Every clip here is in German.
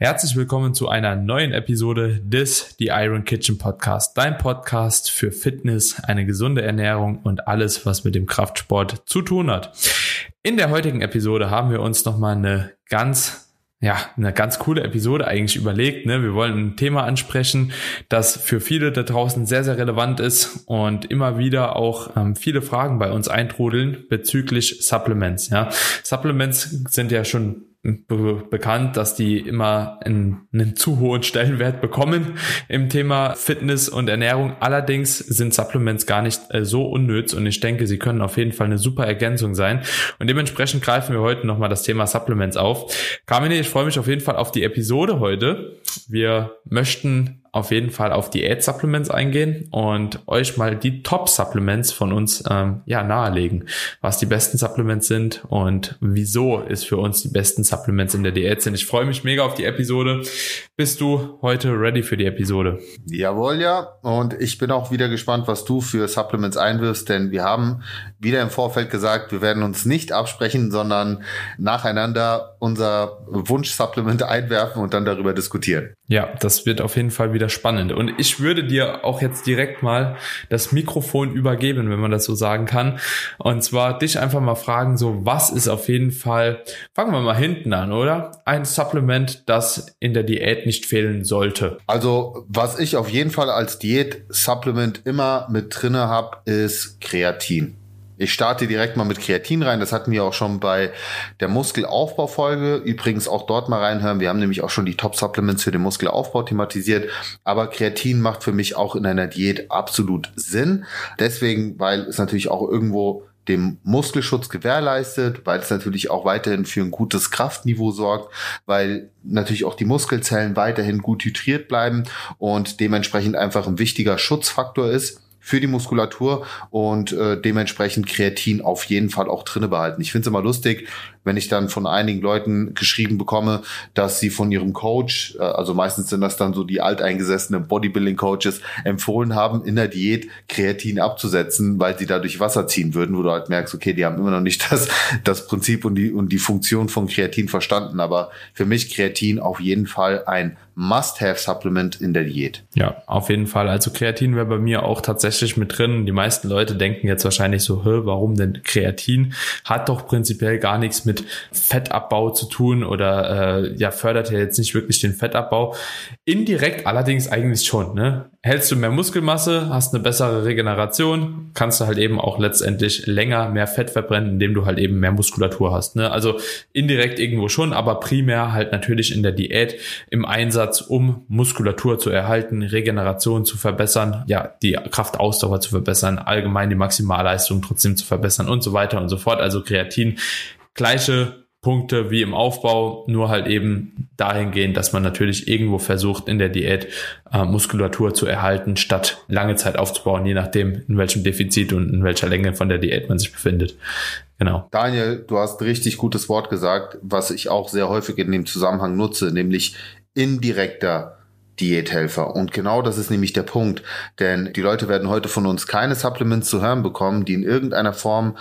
Herzlich willkommen zu einer neuen Episode des The Iron Kitchen Podcast, dein Podcast für Fitness, eine gesunde Ernährung und alles, was mit dem Kraftsport zu tun hat. In der heutigen Episode haben wir uns nochmal eine ganz ja, eine ganz coole Episode eigentlich überlegt. Ne? Wir wollen ein Thema ansprechen, das für viele da draußen sehr, sehr relevant ist und immer wieder auch ähm, viele Fragen bei uns eintrudeln bezüglich Supplements. Ja? Supplements sind ja schon be bekannt, dass die immer einen, einen zu hohen Stellenwert bekommen im Thema Fitness und Ernährung. Allerdings sind Supplements gar nicht äh, so unnütz und ich denke, sie können auf jeden Fall eine super Ergänzung sein. Und dementsprechend greifen wir heute nochmal das Thema Supplements auf. Carmine, ich freue mich auf jeden Fall auf die Episode heute. Wir möchten auf jeden Fall auf Diät-Supplements eingehen und euch mal die Top-Supplements von uns ähm, ja nahelegen, was die besten Supplements sind und wieso es für uns die besten Supplements in der Diät sind. Ich freue mich mega auf die Episode. Bist du heute ready für die Episode? Jawohl, ja. Und ich bin auch wieder gespannt, was du für Supplements einwirfst, denn wir haben wieder im Vorfeld gesagt, wir werden uns nicht absprechen, sondern nacheinander unser Wunsch-Supplement einwerfen und dann darüber diskutieren. Ja, das wird auf jeden Fall wieder spannend. Und ich würde dir auch jetzt direkt mal das Mikrofon übergeben, wenn man das so sagen kann. Und zwar dich einfach mal fragen, so was ist auf jeden Fall, fangen wir mal hinten an, oder? Ein Supplement, das in der Diät nicht fehlen sollte. Also, was ich auf jeden Fall als Diät-Supplement immer mit drinne habe, ist Kreatin. Ich starte direkt mal mit Kreatin rein. Das hatten wir auch schon bei der Muskelaufbaufolge. Übrigens auch dort mal reinhören. Wir haben nämlich auch schon die Top-Supplements für den Muskelaufbau thematisiert. Aber Kreatin macht für mich auch in einer Diät absolut Sinn. Deswegen, weil es natürlich auch irgendwo dem Muskelschutz gewährleistet, weil es natürlich auch weiterhin für ein gutes Kraftniveau sorgt, weil natürlich auch die Muskelzellen weiterhin gut hydriert bleiben und dementsprechend einfach ein wichtiger Schutzfaktor ist für die Muskulatur und äh, dementsprechend Kreatin auf jeden Fall auch drinne behalten. Ich finde es immer lustig, wenn ich dann von einigen Leuten geschrieben bekomme, dass sie von ihrem Coach, äh, also meistens sind das dann so die alteingesessenen Bodybuilding-Coaches, empfohlen haben, in der Diät Kreatin abzusetzen, weil sie dadurch Wasser ziehen würden, wo du halt merkst, okay, die haben immer noch nicht das, das Prinzip und die, und die Funktion von Kreatin verstanden. Aber für mich Kreatin auf jeden Fall ein Must-Have-Supplement in der Diät. Ja, auf jeden Fall. Also Kreatin wäre bei mir auch tatsächlich mit drin. Die meisten Leute denken jetzt wahrscheinlich so, warum denn Kreatin? Hat doch prinzipiell gar nichts mit Fettabbau zu tun oder äh, ja, fördert ja jetzt nicht wirklich den Fettabbau. Indirekt allerdings eigentlich schon. Ne? Hältst du mehr Muskelmasse, hast eine bessere Regeneration, kannst du halt eben auch letztendlich länger mehr Fett verbrennen, indem du halt eben mehr Muskulatur hast. Ne? Also indirekt irgendwo schon, aber primär halt natürlich in der Diät im Einsatz, um Muskulatur zu erhalten, Regeneration zu verbessern, ja, die Kraftausdauer zu verbessern, allgemein die Maximalleistung trotzdem zu verbessern und so weiter und so fort. Also Kreatin gleiche Punkte wie im Aufbau, nur halt eben dahingehend, dass man natürlich irgendwo versucht, in der Diät äh, Muskulatur zu erhalten, statt lange Zeit aufzubauen, je nachdem, in welchem Defizit und in welcher Länge von der Diät man sich befindet. Genau. Daniel, du hast richtig gutes Wort gesagt, was ich auch sehr häufig in dem Zusammenhang nutze, nämlich indirekter Diäthelfer. Und genau das ist nämlich der Punkt. Denn die Leute werden heute von uns keine Supplements zu hören bekommen, die in irgendeiner Form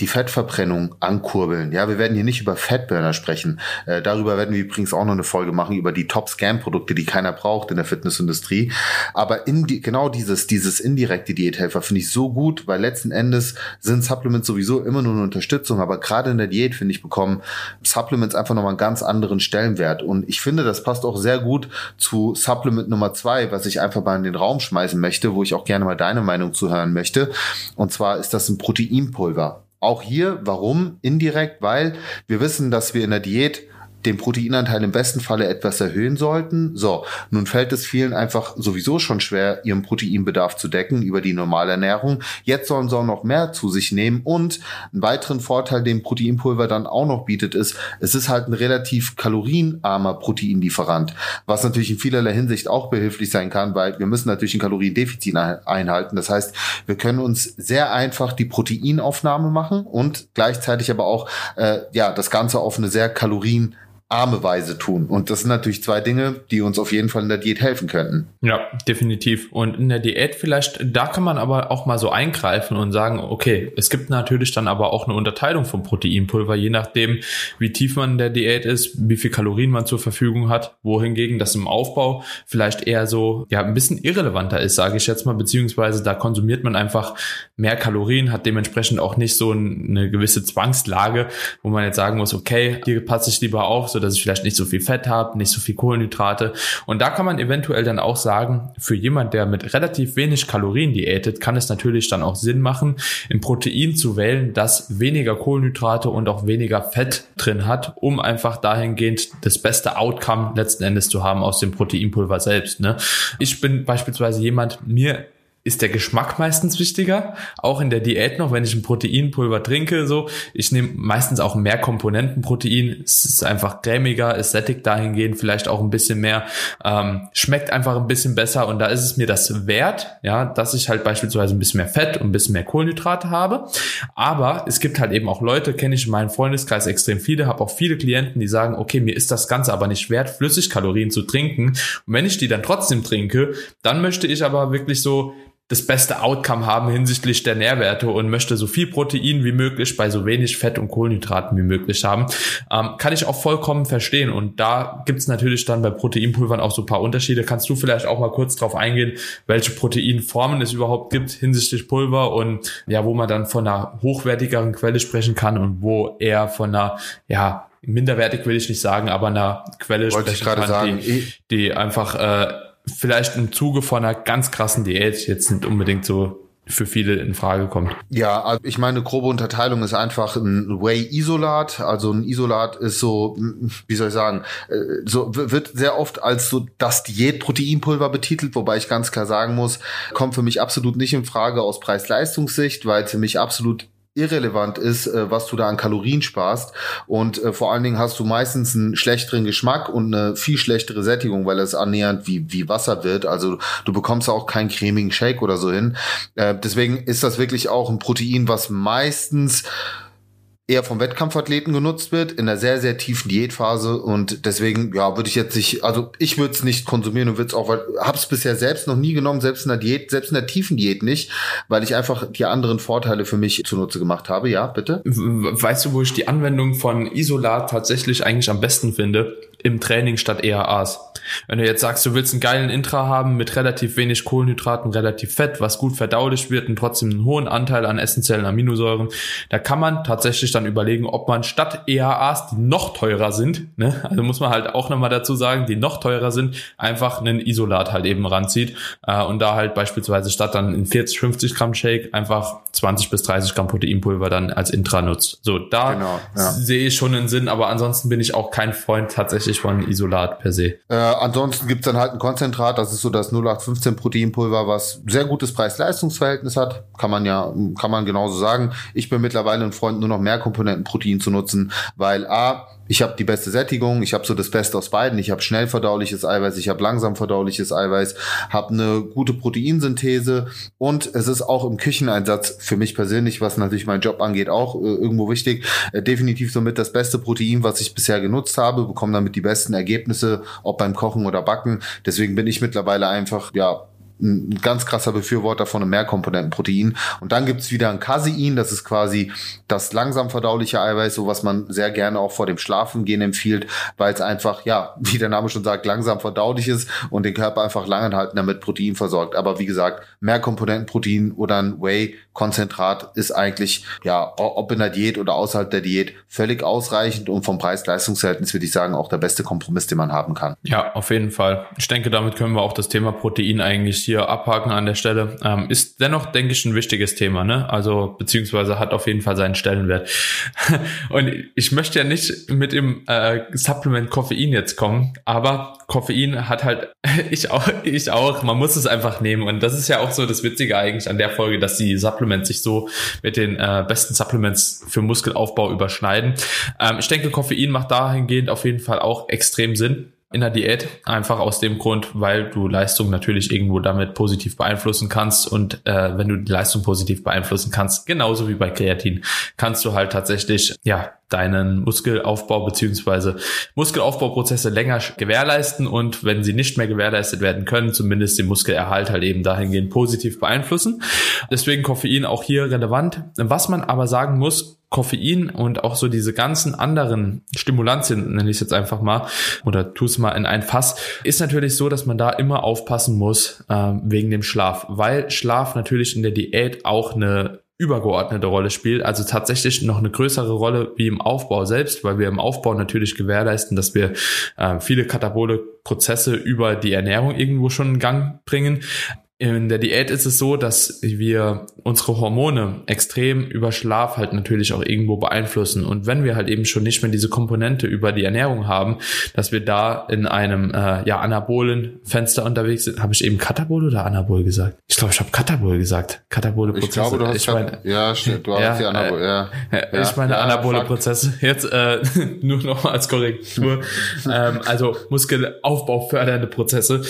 die Fettverbrennung ankurbeln. Ja, wir werden hier nicht über Fettburner sprechen. Äh, darüber werden wir übrigens auch noch eine Folge machen über die Top-Scam-Produkte, die keiner braucht in der Fitnessindustrie. Aber in die, genau dieses, dieses indirekte Diäthelfer finde ich so gut, weil letzten Endes sind Supplements sowieso immer nur eine Unterstützung. Aber gerade in der Diät, finde ich, bekommen Supplements einfach nochmal einen ganz anderen Stellenwert. Und ich finde, das passt auch sehr gut zu Supplement Nummer zwei, was ich einfach mal in den Raum schmeißen möchte, wo ich auch gerne mal deine Meinung zu hören möchte. Und zwar ist das ein Proteinpulver. Auch hier, warum? Indirekt, weil wir wissen, dass wir in der Diät den Proteinanteil im besten Falle etwas erhöhen sollten. So, nun fällt es vielen einfach sowieso schon schwer, ihren Proteinbedarf zu decken über die normale Ernährung. Jetzt sollen sie auch noch mehr zu sich nehmen und einen weiteren Vorteil, den Proteinpulver dann auch noch bietet, ist, es ist halt ein relativ kalorienarmer Proteinlieferant, was natürlich in vielerlei Hinsicht auch behilflich sein kann, weil wir müssen natürlich ein Kaloriendefizit einhalten. Das heißt, wir können uns sehr einfach die Proteinaufnahme machen und gleichzeitig aber auch äh, ja das Ganze auf eine sehr kalorien arme Weise tun. Und das sind natürlich zwei Dinge, die uns auf jeden Fall in der Diät helfen könnten. Ja, definitiv. Und in der Diät vielleicht, da kann man aber auch mal so eingreifen und sagen, okay, es gibt natürlich dann aber auch eine Unterteilung von Proteinpulver, je nachdem, wie tief man in der Diät ist, wie viel Kalorien man zur Verfügung hat, wohingegen das im Aufbau vielleicht eher so, ja, ein bisschen irrelevanter ist, sage ich jetzt mal, beziehungsweise da konsumiert man einfach mehr Kalorien, hat dementsprechend auch nicht so eine gewisse Zwangslage, wo man jetzt sagen muss, okay, hier passe ich lieber auf, so dass ich vielleicht nicht so viel Fett habe, nicht so viel Kohlenhydrate. Und da kann man eventuell dann auch sagen, für jemand, der mit relativ wenig Kalorien diätet, kann es natürlich dann auch Sinn machen, ein Protein zu wählen, das weniger Kohlenhydrate und auch weniger Fett drin hat, um einfach dahingehend das beste Outcome letzten Endes zu haben aus dem Proteinpulver selbst. Ne? Ich bin beispielsweise jemand, mir ist der Geschmack meistens wichtiger. Auch in der Diät noch, wenn ich ein Proteinpulver trinke, so. Ich nehme meistens auch mehr Komponentenprotein. Es ist einfach cremiger, es sättigt dahingehend vielleicht auch ein bisschen mehr, ähm, schmeckt einfach ein bisschen besser und da ist es mir das wert, ja, dass ich halt beispielsweise ein bisschen mehr Fett und ein bisschen mehr Kohlenhydrate habe. Aber es gibt halt eben auch Leute, kenne ich in meinem Freundeskreis extrem viele, habe auch viele Klienten, die sagen, okay, mir ist das Ganze aber nicht wert, Flüssigkalorien zu trinken. Und wenn ich die dann trotzdem trinke, dann möchte ich aber wirklich so das beste Outcome haben hinsichtlich der Nährwerte und möchte so viel Protein wie möglich bei so wenig Fett und Kohlenhydraten wie möglich haben, ähm, kann ich auch vollkommen verstehen. Und da gibt's natürlich dann bei Proteinpulvern auch so ein paar Unterschiede. Kannst du vielleicht auch mal kurz drauf eingehen, welche Proteinformen es überhaupt gibt hinsichtlich Pulver und ja, wo man dann von einer hochwertigeren Quelle sprechen kann und wo eher von einer, ja, minderwertig will ich nicht sagen, aber einer Quelle Wollte sprechen kann, sagen, die, die einfach äh, vielleicht im Zuge von einer ganz krassen Diät jetzt nicht unbedingt so für viele in Frage kommt. Ja, also ich meine, grobe Unterteilung ist einfach ein Whey-Isolat. Also ein Isolat ist so, wie soll ich sagen, äh, so wird sehr oft als so das Diät-Proteinpulver betitelt, wobei ich ganz klar sagen muss, kommt für mich absolut nicht in Frage aus Preis-Leistungssicht, weil für mich absolut irrelevant ist, äh, was du da an Kalorien sparst. Und äh, vor allen Dingen hast du meistens einen schlechteren Geschmack und eine viel schlechtere Sättigung, weil es annähernd wie, wie Wasser wird. Also du bekommst auch keinen cremigen Shake oder so hin. Äh, deswegen ist das wirklich auch ein Protein, was meistens eher vom Wettkampfathleten genutzt wird, in einer sehr, sehr tiefen Diätphase und deswegen, ja, würde ich jetzt nicht, also ich würde es nicht konsumieren und würde es auch, weil habe es bisher selbst noch nie genommen, selbst in der Diät, selbst in der tiefen Diät nicht, weil ich einfach die anderen Vorteile für mich zunutze gemacht habe. Ja, bitte? Weißt du, wo ich die Anwendung von Isolat tatsächlich eigentlich am besten finde? Im Training statt EAAs. Wenn du jetzt sagst, du willst einen geilen Intra haben mit relativ wenig Kohlenhydraten, relativ Fett, was gut verdaulich wird und trotzdem einen hohen Anteil an essentiellen Aminosäuren, da kann man tatsächlich dann überlegen, ob man statt EAAs, die noch teurer sind, ne, also muss man halt auch nochmal dazu sagen, die noch teurer sind, einfach einen Isolat halt eben ranzieht äh, und da halt beispielsweise statt dann in 40, 50 Gramm Shake einfach 20 bis 30 Gramm Proteinpulver dann als Intra nutzt. So, da genau, ja. sehe ich schon einen Sinn, aber ansonsten bin ich auch kein Freund tatsächlich von Isolat per se. Äh, ansonsten gibt's dann halt ein Konzentrat, das ist so das 0815 Proteinpulver, was sehr gutes Preis-Leistungs-Verhältnis hat, kann man ja, kann man genauso sagen. Ich bin mittlerweile ein Freund, nur noch mehr Komponentenprotein zu nutzen, weil A, ich habe die beste Sättigung, ich habe so das Beste aus beiden. Ich habe schnell verdauliches Eiweiß, ich habe langsam verdauliches Eiweiß, habe eine gute Proteinsynthese und es ist auch im Kücheneinsatz für mich persönlich, was natürlich meinen Job angeht, auch äh, irgendwo wichtig. Äh, definitiv somit das beste Protein, was ich bisher genutzt habe, bekomme damit die besten Ergebnisse, ob beim Kochen oder Backen. Deswegen bin ich mittlerweile einfach ja ein ganz krasser Befürworter von einem Mehrkomponentenprotein. Und dann gibt's wieder ein Casein, das ist quasi das langsam verdauliche Eiweiß, so was man sehr gerne auch vor dem Schlafengehen empfiehlt, weil es einfach, ja, wie der Name schon sagt, langsam verdaulich ist und den Körper einfach langanhaltender mit Protein versorgt. Aber wie gesagt, Mehrkomponentenprotein oder ein Whey-Konzentrat ist eigentlich, ja, ob in der Diät oder außerhalb der Diät, völlig ausreichend und vom Preis-Leistungs-Verhältnis würde ich sagen, auch der beste Kompromiss, den man haben kann. Ja, auf jeden Fall. Ich denke, damit können wir auch das Thema Protein eigentlich hier abhaken an der Stelle. Ähm, ist dennoch, denke ich, ein wichtiges Thema, ne? Also, beziehungsweise hat auf jeden Fall seinen Stellenwert. Und ich möchte ja nicht mit dem äh, Supplement Koffein jetzt kommen, aber Koffein hat halt, ich auch, ich auch, man muss es einfach nehmen. Und das ist ja auch so das Witzige eigentlich an der Folge, dass die Supplements sich so mit den äh, besten Supplements für Muskelaufbau überschneiden. Ähm, ich denke, Koffein macht dahingehend auf jeden Fall auch extrem Sinn in der Diät, einfach aus dem Grund, weil du Leistung natürlich irgendwo damit positiv beeinflussen kannst und äh, wenn du die Leistung positiv beeinflussen kannst, genauso wie bei Kreatin, kannst du halt tatsächlich ja deinen Muskelaufbau beziehungsweise Muskelaufbauprozesse länger gewährleisten und wenn sie nicht mehr gewährleistet werden können, zumindest den Muskelerhalt halt eben dahingehend positiv beeinflussen. Deswegen Koffein auch hier relevant. Was man aber sagen muss, Koffein und auch so diese ganzen anderen Stimulantien, nenne ich es jetzt einfach mal, oder tu es mal in ein Fass, ist natürlich so, dass man da immer aufpassen muss äh, wegen dem Schlaf, weil Schlaf natürlich in der Diät auch eine übergeordnete Rolle spielt, also tatsächlich noch eine größere Rolle wie im Aufbau selbst, weil wir im Aufbau natürlich gewährleisten, dass wir äh, viele katabole Prozesse über die Ernährung irgendwo schon in Gang bringen. In der Diät ist es so, dass wir unsere Hormone extrem über Schlaf halt natürlich auch irgendwo beeinflussen. Und wenn wir halt eben schon nicht mehr diese Komponente über die Ernährung haben, dass wir da in einem äh, ja anabolen Fenster unterwegs sind. Habe ich eben Katabol oder Anabol gesagt? Ich glaube, ich habe Katabol gesagt. Katabole Prozesse. Ich glaube, du hast ich meine, ja, stimmt, du hast ja, die Anabol, äh, ja. ja. Ich meine ja, anabole fuck. Prozesse. Jetzt äh, nur noch als Korrektur. ähm, also Muskelaufbau fördernde Prozesse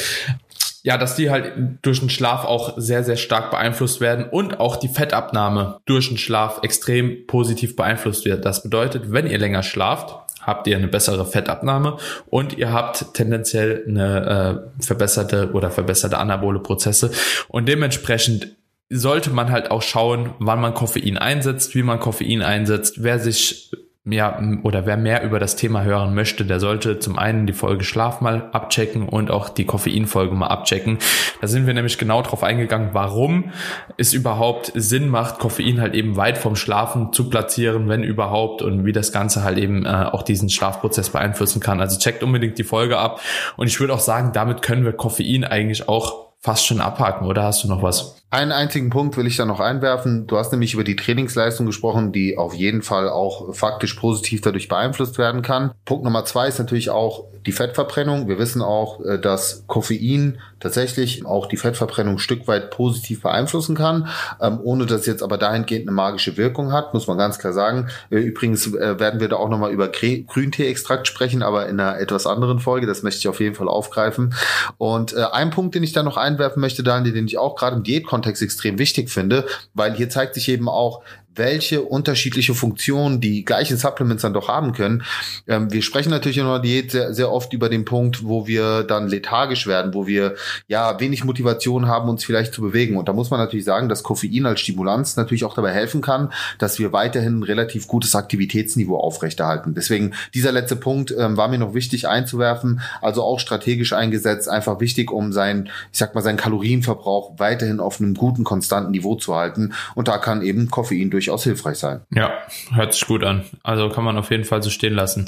ja, dass die halt durch den Schlaf auch sehr, sehr stark beeinflusst werden und auch die Fettabnahme durch den Schlaf extrem positiv beeinflusst wird. Das bedeutet, wenn ihr länger schlaft, habt ihr eine bessere Fettabnahme und ihr habt tendenziell eine äh, verbesserte oder verbesserte anabole Prozesse und dementsprechend sollte man halt auch schauen, wann man Koffein einsetzt, wie man Koffein einsetzt, wer sich ja, oder wer mehr über das Thema hören möchte, der sollte zum einen die Folge Schlaf mal abchecken und auch die Koffeinfolge mal abchecken. Da sind wir nämlich genau drauf eingegangen, warum es überhaupt Sinn macht, Koffein halt eben weit vom Schlafen zu platzieren, wenn überhaupt, und wie das Ganze halt eben äh, auch diesen Schlafprozess beeinflussen kann. Also checkt unbedingt die Folge ab. Und ich würde auch sagen, damit können wir Koffein eigentlich auch fast schon abhaken, oder hast du noch was? Einen einzigen Punkt will ich da noch einwerfen. Du hast nämlich über die Trainingsleistung gesprochen, die auf jeden Fall auch faktisch positiv dadurch beeinflusst werden kann. Punkt Nummer zwei ist natürlich auch die Fettverbrennung. Wir wissen auch, äh, dass Koffein tatsächlich auch die Fettverbrennung Stück weit positiv beeinflussen kann, ähm, ohne dass jetzt aber dahingehend eine magische Wirkung hat, muss man ganz klar sagen. Äh, übrigens äh, werden wir da auch nochmal über Grüntee-Extrakt sprechen, aber in einer etwas anderen Folge. Das möchte ich auf jeden Fall aufgreifen. Und ein Punkt, den ich da noch einwerfen möchte, Daniel, den ich auch gerade im Diät Kontext extrem wichtig finde, weil hier zeigt sich eben auch, welche unterschiedliche Funktionen die gleichen Supplements dann doch haben können. Ähm, wir sprechen natürlich in der Diät sehr, sehr oft über den Punkt, wo wir dann lethargisch werden, wo wir ja wenig Motivation haben, uns vielleicht zu bewegen. Und da muss man natürlich sagen, dass Koffein als Stimulanz natürlich auch dabei helfen kann, dass wir weiterhin ein relativ gutes Aktivitätsniveau aufrechterhalten. Deswegen dieser letzte Punkt ähm, war mir noch wichtig einzuwerfen, also auch strategisch eingesetzt, einfach wichtig, um sein, ich sag mal, seinen Kalorienverbrauch weiterhin auf einem guten, konstanten Niveau zu halten. Und da kann eben Koffein durch durchaus hilfreich sein. Ja, hört sich gut an. Also kann man auf jeden Fall so stehen lassen.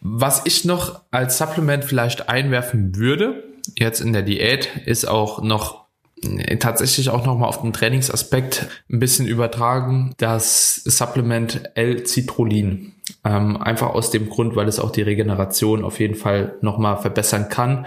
Was ich noch als Supplement vielleicht einwerfen würde, jetzt in der Diät, ist auch noch äh, tatsächlich auch nochmal auf den Trainingsaspekt ein bisschen übertragen, das Supplement L-Citrullin. Ähm, einfach aus dem Grund, weil es auch die Regeneration auf jeden Fall nochmal verbessern kann.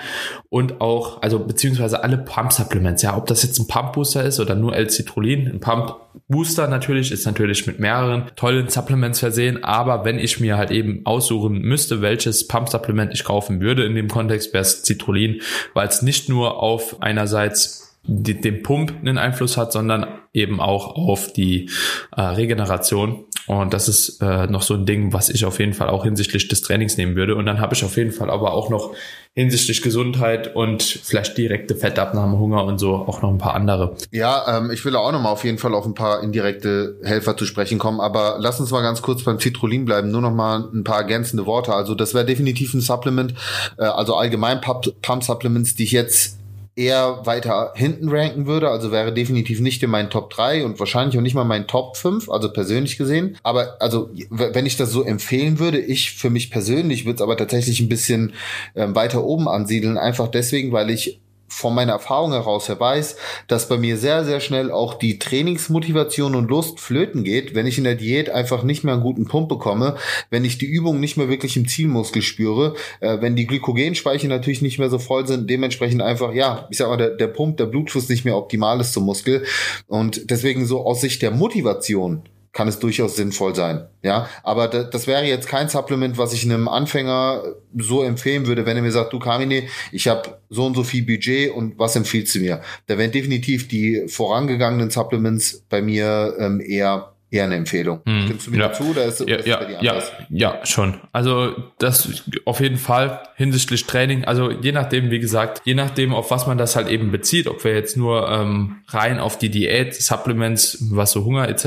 Und auch, also beziehungsweise alle Pump-Supplements, ja, ob das jetzt ein Pump-Booster ist oder nur L-Citrullin. Ein Pump-Booster natürlich ist natürlich mit mehreren tollen Supplements versehen, aber wenn ich mir halt eben aussuchen müsste, welches Pump-Supplement ich kaufen würde in dem Kontext, wäre es Citrullin, weil es nicht nur auf einerseits die, den Pump einen Einfluss hat, sondern eben auch auf die äh, Regeneration. Und das ist äh, noch so ein Ding, was ich auf jeden Fall auch hinsichtlich des Trainings nehmen würde. Und dann habe ich auf jeden Fall aber auch noch hinsichtlich Gesundheit und vielleicht direkte Fettabnahme, Hunger und so auch noch ein paar andere. Ja, ähm, ich will auch noch mal auf jeden Fall auf ein paar indirekte Helfer zu sprechen kommen. Aber lass uns mal ganz kurz beim Citrullin bleiben. Nur noch mal ein paar ergänzende Worte. Also das wäre definitiv ein Supplement. Äh, also allgemein Pump-Supplements, die ich jetzt eher weiter hinten ranken würde. Also wäre definitiv nicht in meinen Top 3 und wahrscheinlich auch nicht mal mein Top 5, also persönlich gesehen. Aber also, wenn ich das so empfehlen würde, ich für mich persönlich würde es aber tatsächlich ein bisschen ähm, weiter oben ansiedeln. Einfach deswegen, weil ich von meiner Erfahrung heraus her weiß, dass bei mir sehr, sehr schnell auch die Trainingsmotivation und Lust flöten geht, wenn ich in der Diät einfach nicht mehr einen guten Pump bekomme, wenn ich die Übung nicht mehr wirklich im Zielmuskel spüre, äh, wenn die Glykogenspeicher natürlich nicht mehr so voll sind, dementsprechend einfach, ja, ich sag mal, der, der Pump, der Blutfluss nicht mehr optimal ist zum Muskel. Und deswegen so aus Sicht der Motivation kann es durchaus sinnvoll sein. Ja, aber das wäre jetzt kein Supplement, was ich einem Anfänger so empfehlen würde, wenn er mir sagt, du Kamine, ich habe so und so viel Budget und was empfiehlst du mir? Da wären definitiv die vorangegangenen Supplements bei mir ähm, eher eher eine Empfehlung. Hm, Stimmst du mir ja. dazu oder ist, ja, ist ja, ja, ja, schon. Also das auf jeden Fall hinsichtlich Training. Also je nachdem, wie gesagt, je nachdem, auf was man das halt eben bezieht, ob wir jetzt nur ähm, rein auf die Diät, Supplements, was so Hunger etc.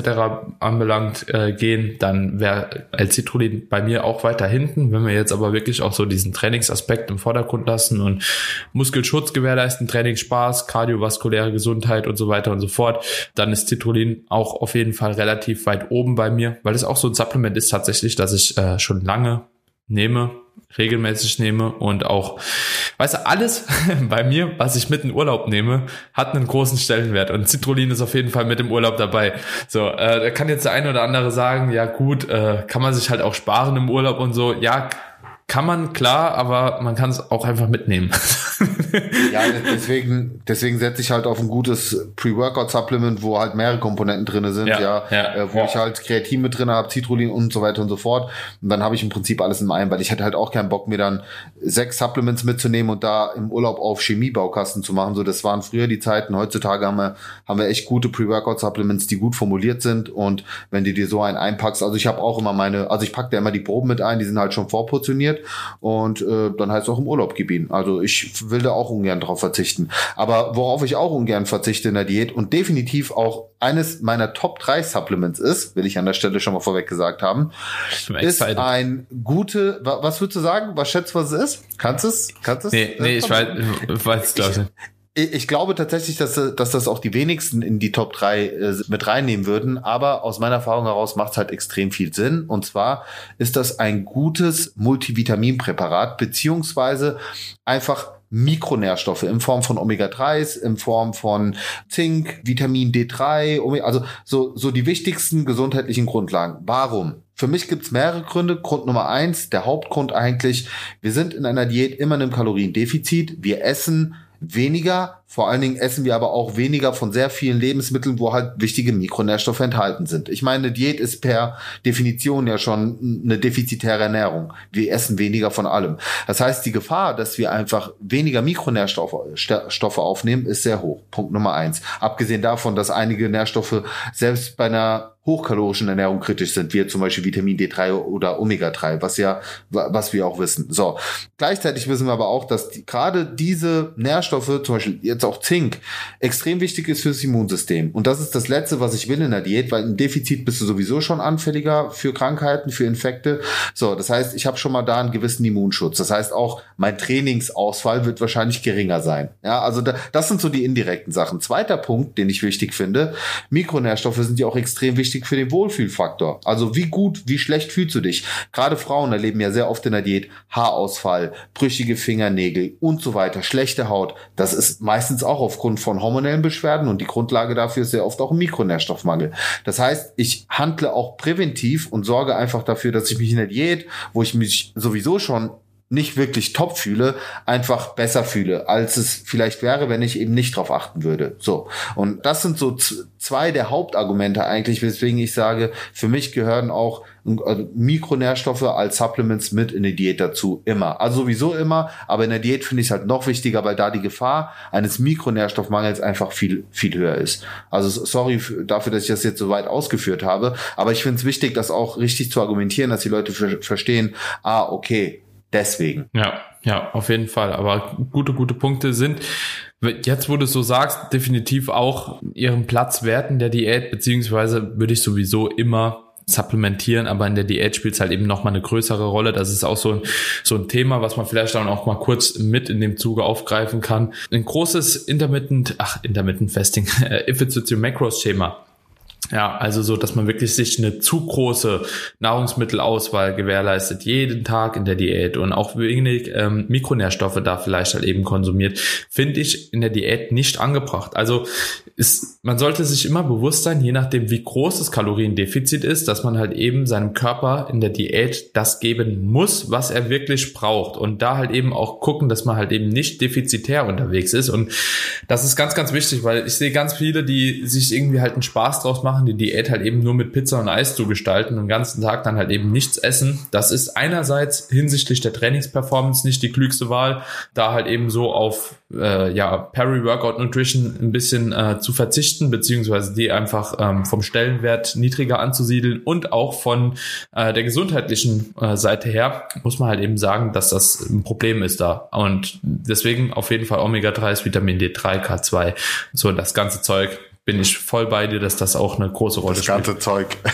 anbelangt, äh, gehen, dann wäre L-Citrullin bei mir auch weiter hinten. Wenn wir jetzt aber wirklich auch so diesen Trainingsaspekt im Vordergrund lassen und Muskelschutz gewährleisten, Trainingsspaß, kardiovaskuläre Gesundheit und so weiter und so fort, dann ist Citrullin auch auf jeden Fall relativ relativ weit oben bei mir, weil es auch so ein Supplement ist tatsächlich, dass ich äh, schon lange nehme, regelmäßig nehme und auch, weißt du, alles bei mir, was ich mit in Urlaub nehme, hat einen großen Stellenwert und Citrullin ist auf jeden Fall mit im Urlaub dabei. So, äh, da kann jetzt der eine oder andere sagen, ja gut, äh, kann man sich halt auch sparen im Urlaub und so. Ja, kann man, klar, aber man kann es auch einfach mitnehmen. ja, deswegen, deswegen setze ich halt auf ein gutes Pre-Workout-Supplement, wo halt mehrere Komponenten drinne sind, ja, ja, ja äh, wo ja. ich halt Kreatin mit drin habe, Citrullin und so weiter und so fort. Und dann habe ich im Prinzip alles in einem, weil ich hätte halt auch keinen Bock, mir dann sechs Supplements mitzunehmen und da im Urlaub auf Chemiebaukasten zu machen. So, das waren früher die Zeiten. Heutzutage haben wir, haben wir echt gute Pre-Workout-Supplements, die gut formuliert sind. Und wenn du dir so einen einpackst, also ich habe auch immer meine, also ich packe da immer die Proben mit ein, die sind halt schon vorportioniert. Und äh, dann heißt es auch im Urlaub gib ihn. Also ich will da auch ungern drauf verzichten. Aber worauf ich auch ungern verzichte in der Diät und definitiv auch eines meiner Top 3 Supplements ist, will ich an der Stelle schon mal vorweg gesagt haben, ist ein gute, was würdest du sagen? Was schätzt, was es ist? Kannst du es? Kannst du es? Nee, nee, ich weiß, ich weiß, glaube ich ich glaube tatsächlich, dass, dass das auch die wenigsten in die Top 3 äh, mit reinnehmen würden, aber aus meiner Erfahrung heraus macht es halt extrem viel Sinn. Und zwar ist das ein gutes Multivitaminpräparat, beziehungsweise einfach Mikronährstoffe in Form von Omega-3s, in Form von Zink, Vitamin D3, also so, so die wichtigsten gesundheitlichen Grundlagen. Warum? Für mich gibt's mehrere Gründe. Grund Nummer eins, der Hauptgrund eigentlich, wir sind in einer Diät immer in einem Kaloriendefizit. Wir essen weniger. Vor allen Dingen essen wir aber auch weniger von sehr vielen Lebensmitteln, wo halt wichtige Mikronährstoffe enthalten sind. Ich meine, eine Diät ist per Definition ja schon eine defizitäre Ernährung. Wir essen weniger von allem. Das heißt, die Gefahr, dass wir einfach weniger Mikronährstoffe aufnehmen, ist sehr hoch. Punkt Nummer eins. Abgesehen davon, dass einige Nährstoffe selbst bei einer hochkalorischen Ernährung kritisch sind, wie zum Beispiel Vitamin D3 oder Omega-3, was ja, was wir auch wissen. So. Gleichzeitig wissen wir aber auch, dass die, gerade diese Nährstoffe, zum Beispiel jetzt auch Zink, extrem wichtig ist fürs Immunsystem. Und das ist das Letzte, was ich will in der Diät, weil im Defizit bist du sowieso schon anfälliger für Krankheiten, für Infekte. So, das heißt, ich habe schon mal da einen gewissen Immunschutz. Das heißt auch, mein Trainingsausfall wird wahrscheinlich geringer sein. Ja, also da, das sind so die indirekten Sachen. Zweiter Punkt, den ich wichtig finde, Mikronährstoffe sind ja auch extrem wichtig wichtig für den Wohlfühlfaktor. Also wie gut, wie schlecht fühlst du dich? Gerade Frauen erleben ja sehr oft in der Diät Haarausfall, brüchige Fingernägel und so weiter, schlechte Haut. Das ist meistens auch aufgrund von hormonellen Beschwerden und die Grundlage dafür ist sehr oft auch ein Mikronährstoffmangel. Das heißt, ich handle auch präventiv und sorge einfach dafür, dass ich mich in der Diät, wo ich mich sowieso schon nicht wirklich top fühle, einfach besser fühle, als es vielleicht wäre, wenn ich eben nicht drauf achten würde. So. Und das sind so zwei der Hauptargumente eigentlich, weswegen ich sage, für mich gehören auch also Mikronährstoffe als Supplements mit in die Diät dazu. Immer. Also sowieso immer. Aber in der Diät finde ich es halt noch wichtiger, weil da die Gefahr eines Mikronährstoffmangels einfach viel, viel höher ist. Also sorry dafür, dass ich das jetzt so weit ausgeführt habe. Aber ich finde es wichtig, das auch richtig zu argumentieren, dass die Leute verstehen, ah, okay, Deswegen. Ja, ja, auf jeden Fall. Aber gute, gute Punkte sind, jetzt wo du so sagst, definitiv auch ihren Platz werten der Diät, beziehungsweise würde ich sowieso immer supplementieren, aber in der Diät spielt es halt eben nochmal eine größere Rolle. Das ist auch so ein, so ein Thema, was man vielleicht dann auch mal kurz mit in dem Zuge aufgreifen kann. Ein großes Intermittent, ach, Intermittent Fasting, If it's your Macros Schema ja, also so, dass man wirklich sich eine zu große Nahrungsmittelauswahl gewährleistet, jeden Tag in der Diät und auch wenig ähm, Mikronährstoffe da vielleicht halt eben konsumiert, finde ich in der Diät nicht angebracht. Also ist, man sollte sich immer bewusst sein, je nachdem wie groß das Kaloriendefizit ist, dass man halt eben seinem Körper in der Diät das geben muss, was er wirklich braucht und da halt eben auch gucken, dass man halt eben nicht defizitär unterwegs ist und das ist ganz, ganz wichtig, weil ich sehe ganz viele, die sich irgendwie halt einen Spaß draus machen, machen, die Diät halt eben nur mit Pizza und Eis zu gestalten und den ganzen Tag dann halt eben nichts essen. Das ist einerseits hinsichtlich der Trainingsperformance nicht die klügste Wahl, da halt eben so auf äh, ja, Peri-Workout Nutrition ein bisschen äh, zu verzichten, beziehungsweise die einfach ähm, vom Stellenwert niedriger anzusiedeln und auch von äh, der gesundheitlichen äh, Seite her muss man halt eben sagen, dass das ein Problem ist da. Und deswegen auf jeden Fall Omega-3 Vitamin D3, K2, so das ganze Zeug bin ich voll bei dir, dass das auch eine große Rolle spielt. Das ganze Zeug.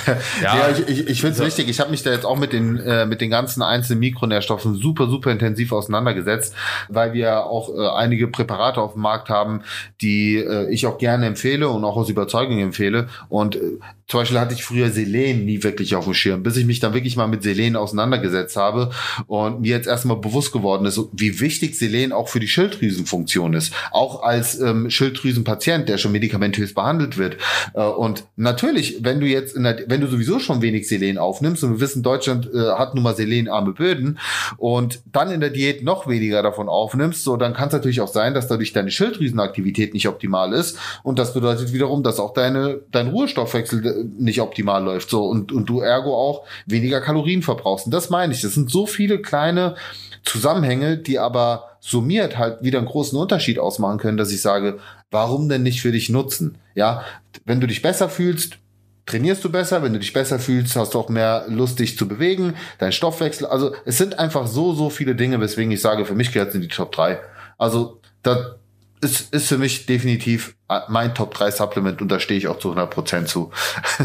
Ja, ja ich, ich, ich finde es so. wichtig. Ich habe mich da jetzt auch mit den äh, mit den ganzen einzelnen Mikronährstoffen super super intensiv auseinandergesetzt, weil wir auch äh, einige Präparate auf dem Markt haben, die äh, ich auch gerne empfehle und auch aus Überzeugung empfehle. Und äh, zum Beispiel hatte ich früher Selen nie wirklich auf dem Schirm, bis ich mich dann wirklich mal mit Selen auseinandergesetzt habe und mir jetzt erstmal bewusst geworden ist, wie wichtig Selen auch für die Schilddrüsenfunktion ist. Auch als ähm, Schilddrüsenpatient, der schon medikamentös behandelt wird. Äh, und natürlich, wenn du jetzt, der, wenn du sowieso schon wenig Selen aufnimmst, und wir wissen, Deutschland äh, hat nun mal selenarme Böden, und dann in der Diät noch weniger davon aufnimmst, so dann kann es natürlich auch sein, dass dadurch deine Schilddrüsenaktivität nicht optimal ist. Und das bedeutet wiederum, dass auch deine, dein Ruhestoffwechsel äh, nicht optimal läuft. So, und, und du ergo auch weniger Kalorien verbrauchst. Und das meine ich. Das sind so viele kleine Zusammenhänge, die aber summiert halt wieder einen großen Unterschied ausmachen können, dass ich sage, warum denn nicht für dich nutzen? Ja, wenn du dich besser fühlst, trainierst du besser, wenn du dich besser fühlst, hast du auch mehr Lust, dich zu bewegen, dein Stoffwechsel. Also es sind einfach so, so viele Dinge, weswegen ich sage, für mich gehört es in die Top 3. Also da ist, ist für mich definitiv äh, mein Top 3 Supplement und da stehe ich auch zu 100% zu.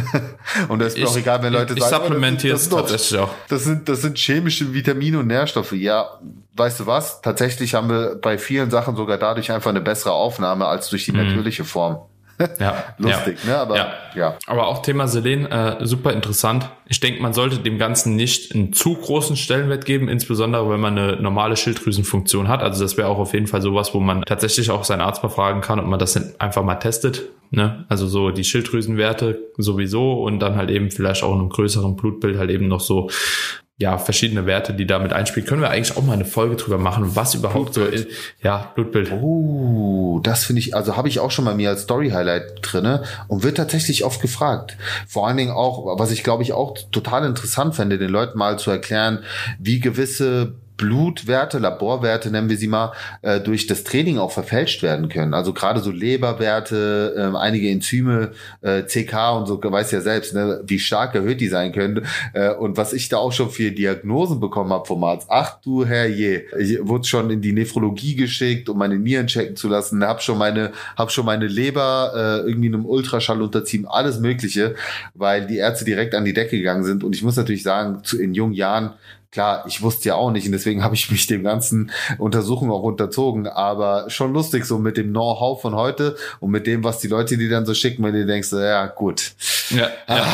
und das ist mir auch egal, wenn Leute ich sagen, supplementiere es tatsächlich auch. Das sind, das sind chemische Vitamine und Nährstoffe. Ja, weißt du was? Tatsächlich haben wir bei vielen Sachen sogar dadurch einfach eine bessere Aufnahme als durch die mhm. natürliche Form. Ja, lustig, ja. ne? Aber ja. ja. Aber auch Thema Selen, äh, super interessant. Ich denke, man sollte dem Ganzen nicht einen zu großen Stellenwert geben, insbesondere wenn man eine normale Schilddrüsenfunktion hat. Also das wäre auch auf jeden Fall sowas, wo man tatsächlich auch seinen Arzt befragen kann und man das einfach mal testet. Ne? Also so die Schilddrüsenwerte sowieso und dann halt eben vielleicht auch in einem größeren Blutbild halt eben noch so ja, verschiedene Werte, die damit einspielen. Können wir eigentlich auch mal eine Folge drüber machen, was überhaupt Blutbild. so ist. Ja, Blutbild. Oh, das finde ich, also habe ich auch schon mal mir als Story-Highlight drinne und wird tatsächlich oft gefragt. Vor allen Dingen auch, was ich glaube ich auch total interessant fände, den Leuten mal zu erklären, wie gewisse Blutwerte, Laborwerte nennen wir sie mal, äh, durch das Training auch verfälscht werden können. Also gerade so Leberwerte, äh, einige Enzyme, äh, CK und so, weiß ja selbst, ne, wie stark erhöht die sein können. Äh, und was ich da auch schon für Diagnosen bekommen habe vom Arzt, ach du Herr je, ich wurde schon in die Nephrologie geschickt, um meine Nieren checken zu lassen, hab schon meine, hab schon meine Leber äh, irgendwie einem Ultraschall unterziehen, alles Mögliche, weil die Ärzte direkt an die Decke gegangen sind. Und ich muss natürlich sagen, zu, in jungen Jahren Klar, ich wusste ja auch nicht und deswegen habe ich mich dem ganzen Untersuchungen auch unterzogen, aber schon lustig so mit dem Know-how von heute und mit dem, was die Leute dir dann so schicken, wenn du denkst, ja gut. Ja, ah, ja.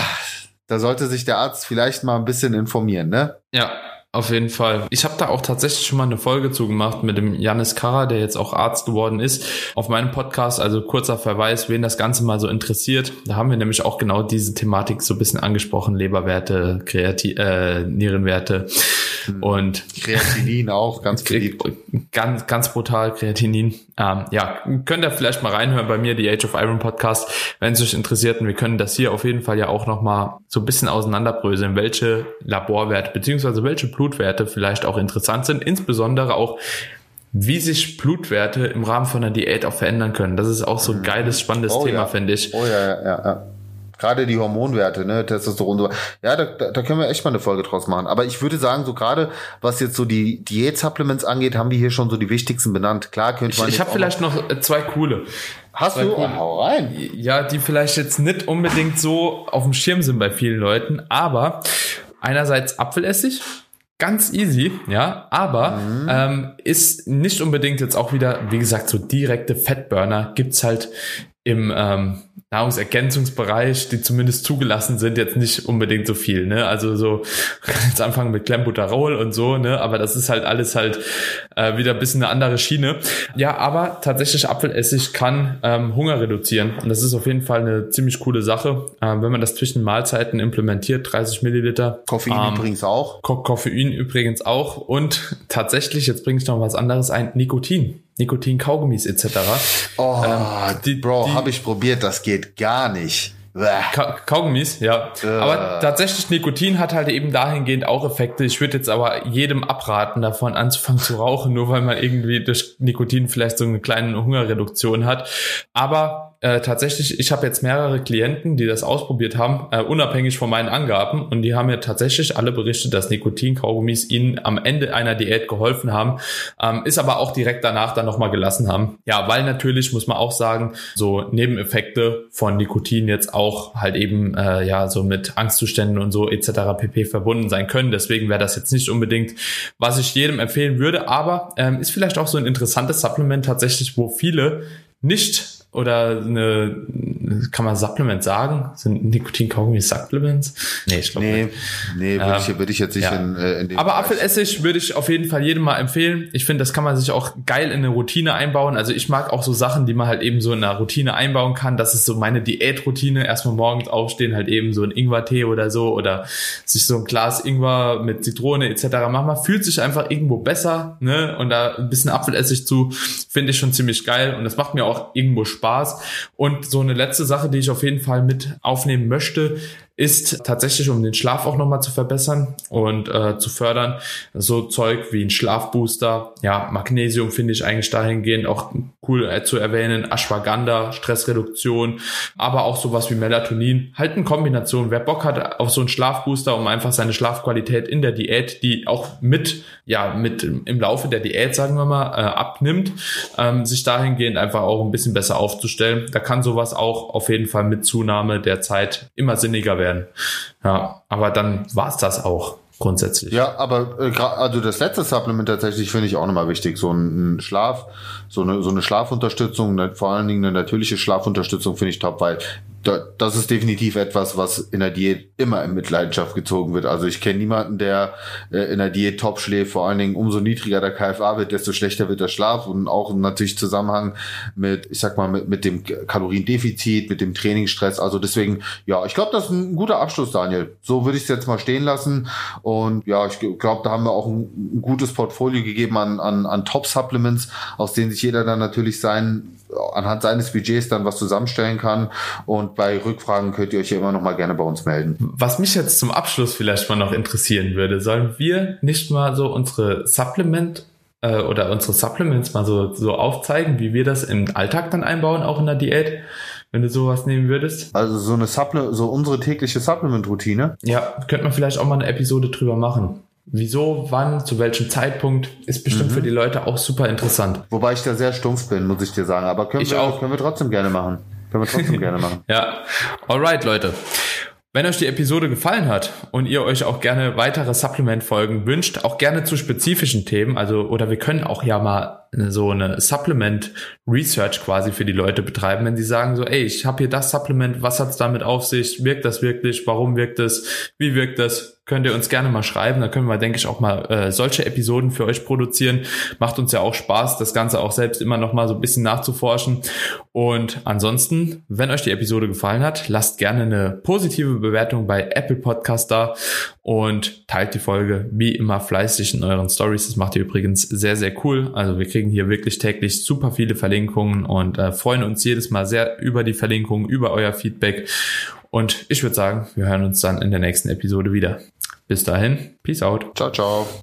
Da sollte sich der Arzt vielleicht mal ein bisschen informieren, ne? Ja, auf jeden Fall. Ich habe da auch tatsächlich schon mal eine Folge zugemacht mit dem Janis Kara, der jetzt auch Arzt geworden ist, auf meinem Podcast. Also kurzer Verweis, wen das Ganze mal so interessiert. Da haben wir nämlich auch genau diese Thematik so ein bisschen angesprochen. Leberwerte, Kreati äh, Nierenwerte. Und Kreatinin auch, ganz beliebt. Ganz, ganz brutal, Kreatinin. Ähm, ja, könnt ihr vielleicht mal reinhören bei mir, die Age of Iron Podcast, wenn es euch interessiert. Und wir können das hier auf jeden Fall ja auch nochmal so ein bisschen auseinanderbröseln, welche Laborwerte beziehungsweise welche Blut Blutwerte vielleicht auch interessant sind, insbesondere auch wie sich Blutwerte im Rahmen von einer Diät auch verändern können. Das ist auch so ein mhm. geiles, spannendes oh, Thema, ja. finde ich. Oh ja, ja, ja. Gerade die Hormonwerte, ne, Testosteron, so. Ja, da, da, können wir echt mal eine Folge draus machen. Aber ich würde sagen, so gerade was jetzt so die Diät-Supplements angeht, haben wir hier schon so die wichtigsten benannt. Klar könnte man. Ich, ich habe vielleicht noch äh, zwei coole. Hast du? Coole. hau rein. Ja, die vielleicht jetzt nicht unbedingt so auf dem Schirm sind bei vielen Leuten, aber einerseits Apfelessig ganz easy, ja, aber mhm. ähm, ist nicht unbedingt jetzt auch wieder, wie gesagt, so direkte Fettburner gibt's halt im ähm, Nahrungsergänzungsbereich, die zumindest zugelassen sind, jetzt nicht unbedingt so viel. Ne? Also so jetzt anfangen mit Clenbuterol und so, ne? aber das ist halt alles halt äh, wieder ein bisschen eine andere Schiene. Ja, aber tatsächlich Apfelessig kann ähm, Hunger reduzieren und das ist auf jeden Fall eine ziemlich coole Sache, äh, wenn man das zwischen Mahlzeiten implementiert, 30 Milliliter. Koffein ähm, übrigens auch. Ko Koffein übrigens auch und tatsächlich, jetzt bringe ich noch was anderes ein, Nikotin. Nikotin-Kaugummis etc. Oh, ähm, die, Bro, habe ich probiert, das geht gar nicht. Ka Kaugummis, ja. Äh. Aber tatsächlich Nikotin hat halt eben dahingehend auch Effekte. Ich würde jetzt aber jedem abraten, davon anzufangen zu rauchen, nur weil man irgendwie durch Nikotin vielleicht so eine kleine Hungerreduktion hat. Aber äh, tatsächlich, ich habe jetzt mehrere Klienten, die das ausprobiert haben, äh, unabhängig von meinen Angaben. Und die haben mir tatsächlich alle berichtet, dass Nikotin-Kaugummis ihnen am Ende einer Diät geholfen haben, ähm, ist aber auch direkt danach dann nochmal gelassen haben. Ja, weil natürlich, muss man auch sagen, so Nebeneffekte von Nikotin jetzt auch halt eben, äh, ja, so mit Angstzuständen und so etc. pp. verbunden sein können. Deswegen wäre das jetzt nicht unbedingt, was ich jedem empfehlen würde, aber ähm, ist vielleicht auch so ein interessantes Supplement tatsächlich, wo viele nicht oder eine, kann man Supplement sagen? Sind Nikotin-Kaugummi Supplements? Nee, ich glaube nee, nicht. Nee, würde, ähm, ich, würde ich jetzt nicht ja. in, äh, in den Aber Apfelessig würde ich auf jeden Fall jedem mal empfehlen. Ich finde, das kann man sich auch geil in eine Routine einbauen. Also ich mag auch so Sachen, die man halt eben so in eine Routine einbauen kann. Das ist so meine Diätroutine. Erstmal morgens aufstehen, halt eben so ein Ingwer-Tee oder so oder sich so ein Glas Ingwer mit Zitrone etc. machen. Man fühlt sich einfach irgendwo besser, ne? Und da ein bisschen Apfelessig zu, finde ich schon ziemlich geil. Und das macht mir auch irgendwo Spaß Spaß. Und so eine letzte Sache, die ich auf jeden Fall mit aufnehmen möchte, ist tatsächlich, um den Schlaf auch nochmal zu verbessern und äh, zu fördern. So Zeug wie ein Schlafbooster, ja, Magnesium finde ich eigentlich dahingehend auch cool äh, zu erwähnen, Ashwagandha, Stressreduktion, aber auch sowas wie Melatonin. Halt in Kombination. Wer Bock hat auf so einen Schlafbooster, um einfach seine Schlafqualität in der Diät, die auch mit, ja, mit im Laufe der Diät, sagen wir mal, äh, abnimmt, ähm, sich dahingehend einfach auch ein bisschen besser aufzustellen. Da kann sowas auch auf jeden Fall mit Zunahme der Zeit immer sinniger werden werden. Ja, aber dann war es das auch grundsätzlich. Ja, aber äh, also das letzte Supplement tatsächlich finde ich auch nochmal wichtig. So ein, ein, Schlaf, so eine, so eine Schlafunterstützung, ne, vor allen Dingen eine natürliche Schlafunterstützung finde ich top, weil das ist definitiv etwas, was in der Diät immer in Mitleidenschaft gezogen wird. Also ich kenne niemanden, der äh, in der Diät top schläft. Vor allen Dingen, umso niedriger der KFA wird, desto schlechter wird der Schlaf und auch natürlich Zusammenhang mit, ich sag mal, mit, mit dem Kaloriendefizit, mit dem Trainingsstress. Also deswegen, ja, ich glaube, das ist ein guter Abschluss, Daniel. So würde ich es jetzt mal stehen lassen. Und ja, ich glaube, da haben wir auch ein, gutes Portfolio gegeben an, an, an Top-Supplements, aus denen sich jeder dann natürlich sein, anhand seines Budgets dann was zusammenstellen kann. Und bei Rückfragen könnt ihr euch ja immer noch mal gerne bei uns melden. Was mich jetzt zum Abschluss vielleicht mal noch interessieren würde, sollen wir nicht mal so unsere Supplement äh, oder unsere Supplements mal so, so aufzeigen, wie wir das im Alltag dann einbauen, auch in der Diät? wenn du sowas nehmen würdest. Also so eine Supple so unsere tägliche Supplement-Routine. Ja, könnte man vielleicht auch mal eine Episode drüber machen. Wieso, wann, zu welchem Zeitpunkt, ist bestimmt mhm. für die Leute auch super interessant. Wobei ich da sehr stumpf bin, muss ich dir sagen. Aber können, ich wir, auch. können wir trotzdem gerne machen. Können wir trotzdem gerne machen. Ja. Alright, Leute. Wenn euch die Episode gefallen hat und ihr euch auch gerne weitere Supplement-Folgen wünscht, auch gerne zu spezifischen Themen, also oder wir können auch ja mal so eine Supplement-Research quasi für die Leute betreiben, wenn sie sagen so, ey, ich habe hier das Supplement, was hat's damit auf sich, wirkt das wirklich, warum wirkt es, wie wirkt das, könnt ihr uns gerne mal schreiben. Da können wir, denke ich, auch mal äh, solche Episoden für euch produzieren. Macht uns ja auch Spaß, das Ganze auch selbst immer noch mal so ein bisschen nachzuforschen. Und ansonsten, wenn euch die Episode gefallen hat, lasst gerne eine positive Bewertung bei Apple Podcast da und teilt die Folge wie immer fleißig in euren Stories. Das macht ihr übrigens sehr, sehr cool. Also wir kriegen hier wirklich täglich super viele Verlinkungen und äh, freuen uns jedes Mal sehr über die Verlinkungen, über euer Feedback. Und ich würde sagen, wir hören uns dann in der nächsten Episode wieder. Bis dahin, peace out. Ciao, ciao.